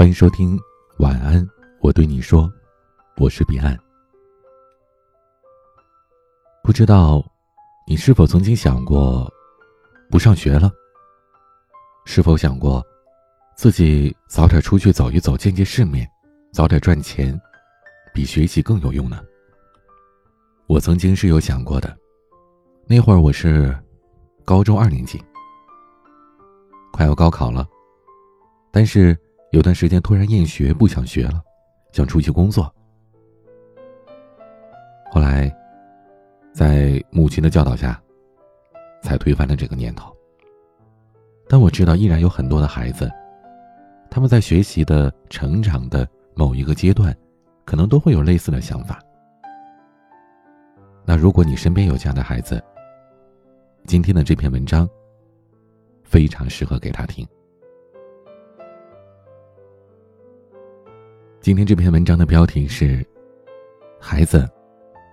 欢迎收听晚安，我对你说，我是彼岸。不知道你是否曾经想过不上学了？是否想过自己早点出去走一走，见见世面，早点赚钱，比学习更有用呢？我曾经是有想过的，那会儿我是高中二年级，快要高考了，但是。有段时间突然厌学，不想学了，想出去工作。后来，在母亲的教导下，才推翻了这个念头。但我知道，依然有很多的孩子，他们在学习的成长的某一个阶段，可能都会有类似的想法。那如果你身边有这样的孩子，今天的这篇文章非常适合给他听。今天这篇文章的标题是：“孩子，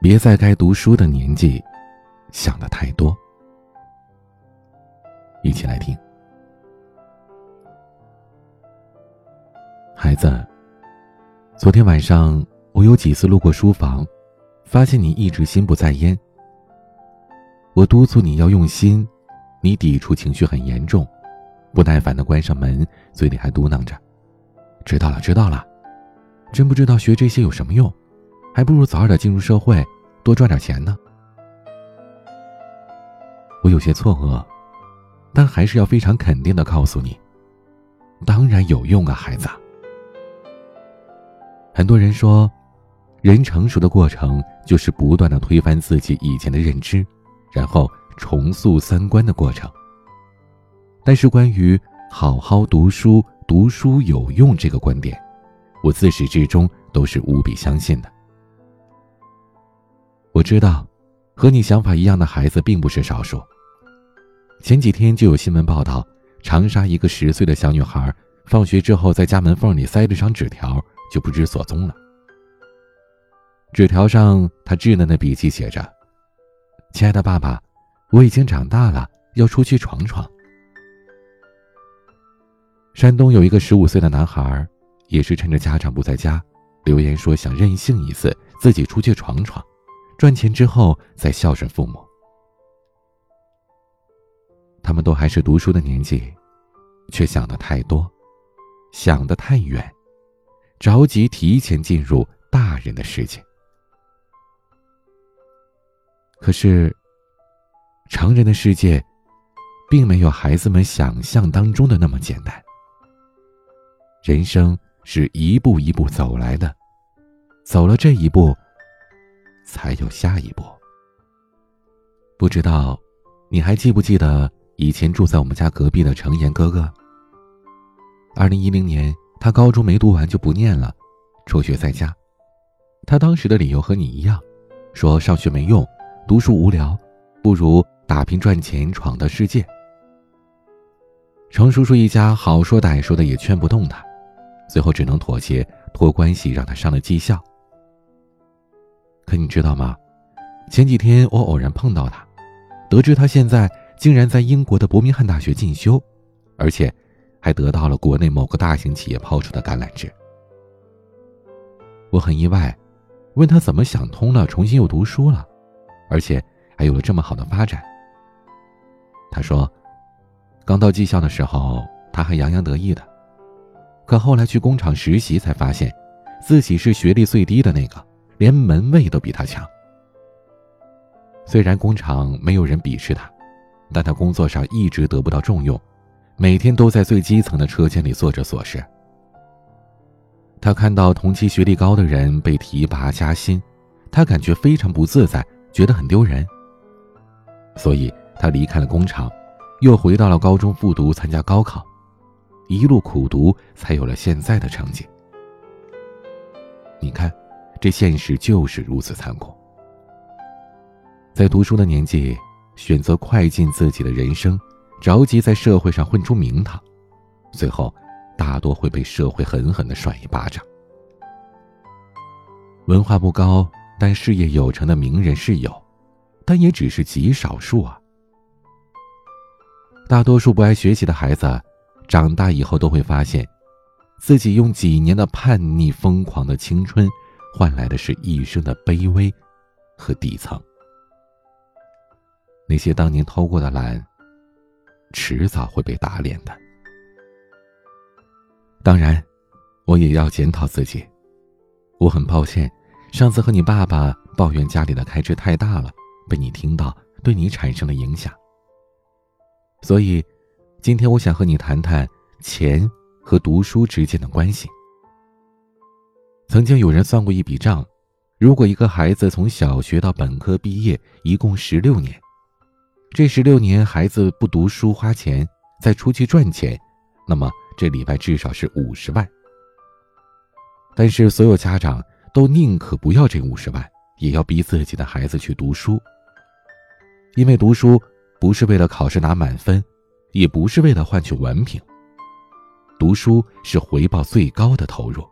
别在该读书的年纪想的太多。”一起来听。孩子，昨天晚上我有几次路过书房，发现你一直心不在焉。我督促你要用心，你抵触情绪很严重，不耐烦的关上门，嘴里还嘟囔着：“知道了，知道了。”真不知道学这些有什么用，还不如早点进入社会，多赚点钱呢。我有些错愕，但还是要非常肯定的告诉你，当然有用啊，孩子。很多人说，人成熟的过程就是不断的推翻自己以前的认知，然后重塑三观的过程。但是关于好好读书、读书有用这个观点。我自始至终都是无比相信的。我知道，和你想法一样的孩子并不是少数。前几天就有新闻报道，长沙一个十岁的小女孩，放学之后在家门缝里塞了张纸条，就不知所踪了。纸条上，她稚嫩的笔迹写着：“亲爱的爸爸，我已经长大了，要出去闯闯。”山东有一个十五岁的男孩。也是趁着家长不在家，留言说想任性一次，自己出去闯闯，赚钱之后再孝顺父母。他们都还是读书的年纪，却想的太多，想的太远，着急提前进入大人的世界。可是，成人的世界，并没有孩子们想象当中的那么简单。人生。是一步一步走来的，走了这一步，才有下一步。不知道你还记不记得以前住在我们家隔壁的程岩哥哥？二零一零年，他高中没读完就不念了，辍学在家。他当时的理由和你一样，说上学没用，读书无聊，不如打拼赚钱，闯荡世界。程叔叔一家好说歹说的也劝不动他。最后只能妥协，托关系让他上了技校。可你知道吗？前几天我偶然碰到他，得知他现在竟然在英国的伯明翰大学进修，而且还得到了国内某个大型企业抛出的橄榄枝。我很意外，问他怎么想通了，重新又读书了，而且还有了这么好的发展。他说，刚到技校的时候，他还洋洋得意的。可后来去工厂实习，才发现自己是学历最低的那个，连门卫都比他强。虽然工厂没有人鄙视他，但他工作上一直得不到重用，每天都在最基层的车间里做着琐事。他看到同期学历高的人被提拔加薪，他感觉非常不自在，觉得很丢人。所以他离开了工厂，又回到了高中复读，参加高考。一路苦读，才有了现在的成绩。你看，这现实就是如此残酷。在读书的年纪，选择快进自己的人生，着急在社会上混出名堂，最后大多会被社会狠狠的甩一巴掌。文化不高但事业有成的名人是有，但也只是极少数啊。大多数不爱学习的孩子。长大以后都会发现，自己用几年的叛逆、疯狂的青春，换来的是一生的卑微和底层。那些当年偷过的懒，迟早会被打脸的。当然，我也要检讨自己。我很抱歉，上次和你爸爸抱怨家里的开支太大了，被你听到，对你产生了影响。所以，今天我想和你谈谈钱。和读书之间的关系。曾经有人算过一笔账：如果一个孩子从小学到本科毕业，一共十六年，这十六年孩子不读书花钱，再出去赚钱，那么这礼拜至少是五十万。但是所有家长都宁可不要这五十万，也要逼自己的孩子去读书，因为读书不是为了考试拿满分，也不是为了换取文凭。读书是回报最高的投入。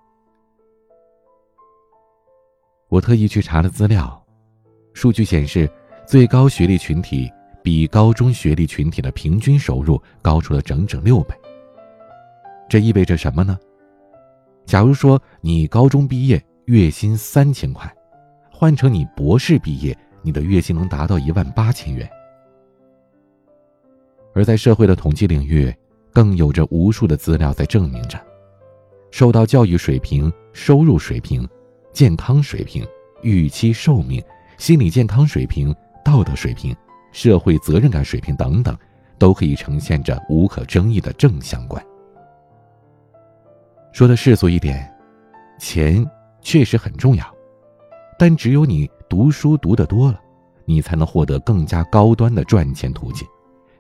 我特意去查了资料，数据显示，最高学历群体比高中学历群体的平均收入高出了整整六倍。这意味着什么呢？假如说你高中毕业月薪三千块，换成你博士毕业，你的月薪能达到一万八千元。而在社会的统计领域。更有着无数的资料在证明着，受到教育水平、收入水平、健康水平、预期寿命、心理健康水平、道德水平、社会责任感水平等等，都可以呈现着无可争议的正相关。说的世俗一点，钱确实很重要，但只有你读书读得多了，你才能获得更加高端的赚钱途径。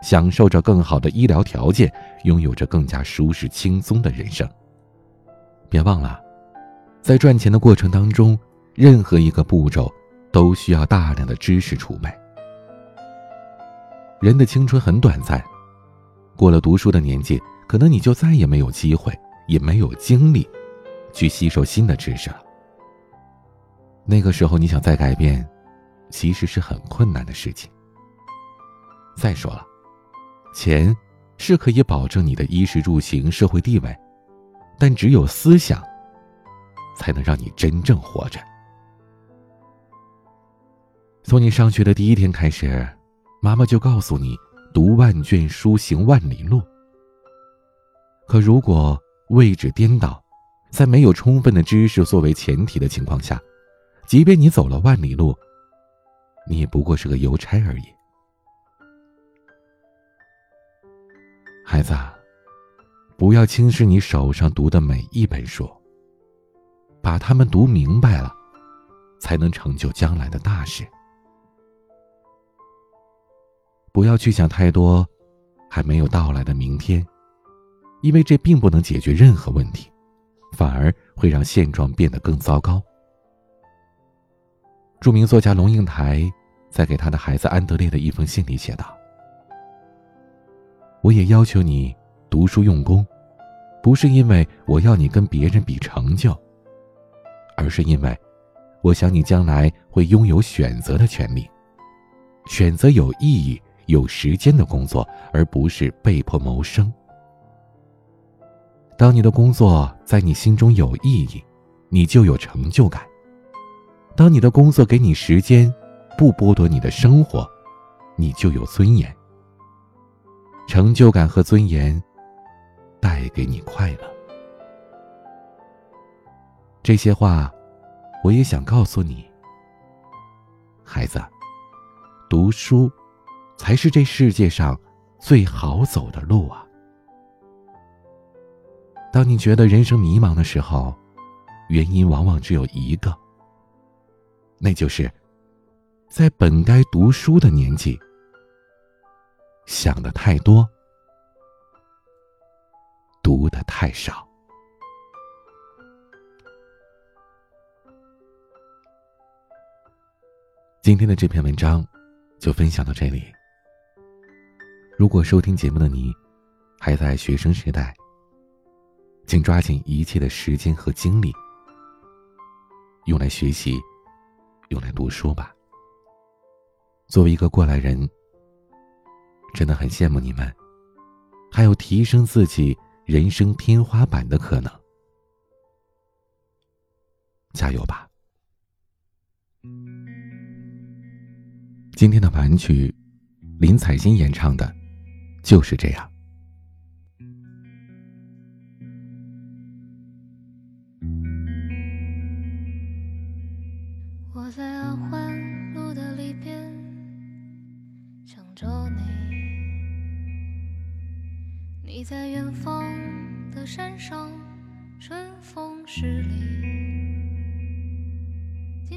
享受着更好的医疗条件，拥有着更加舒适轻松的人生。别忘了，在赚钱的过程当中，任何一个步骤都需要大量的知识储备。人的青春很短暂，过了读书的年纪，可能你就再也没有机会，也没有精力，去吸收新的知识了。那个时候，你想再改变，其实是很困难的事情。再说了。钱是可以保证你的衣食住行、社会地位，但只有思想，才能让你真正活着。从你上学的第一天开始，妈妈就告诉你“读万卷书，行万里路”。可如果位置颠倒，在没有充分的知识作为前提的情况下，即便你走了万里路，你也不过是个邮差而已。孩子，不要轻视你手上读的每一本书。把它们读明白了，才能成就将来的大事。不要去想太多还没有到来的明天，因为这并不能解决任何问题，反而会让现状变得更糟糕。著名作家龙应台在给他的孩子安德烈的一封信里写道。我也要求你读书用功，不是因为我要你跟别人比成就，而是因为我想你将来会拥有选择的权利，选择有意义、有时间的工作，而不是被迫谋生。当你的工作在你心中有意义，你就有成就感；当你的工作给你时间，不剥夺你的生活，你就有尊严。成就感和尊严，带给你快乐。这些话，我也想告诉你，孩子，读书才是这世界上最好走的路啊！当你觉得人生迷茫的时候，原因往往只有一个，那就是在本该读书的年纪。想的太多，读的太少。今天的这篇文章就分享到这里。如果收听节目的你还在学生时代，请抓紧一切的时间和精力，用来学习，用来读书吧。作为一个过来人。真的很羡慕你们还有提升自己人生天花板的可能。加油吧。今天的玩具林采欣演唱的就是这样。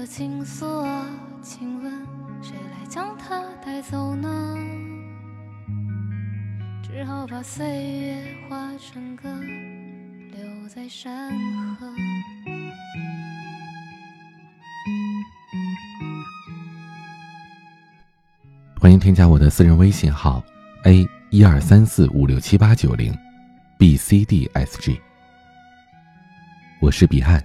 的情愫啊，请问谁来将它带走呢？只好把岁月化成歌，留在山河。欢迎添加我的私人微信号 a 一二三四五六七八九零 b c d s g，我是彼岸，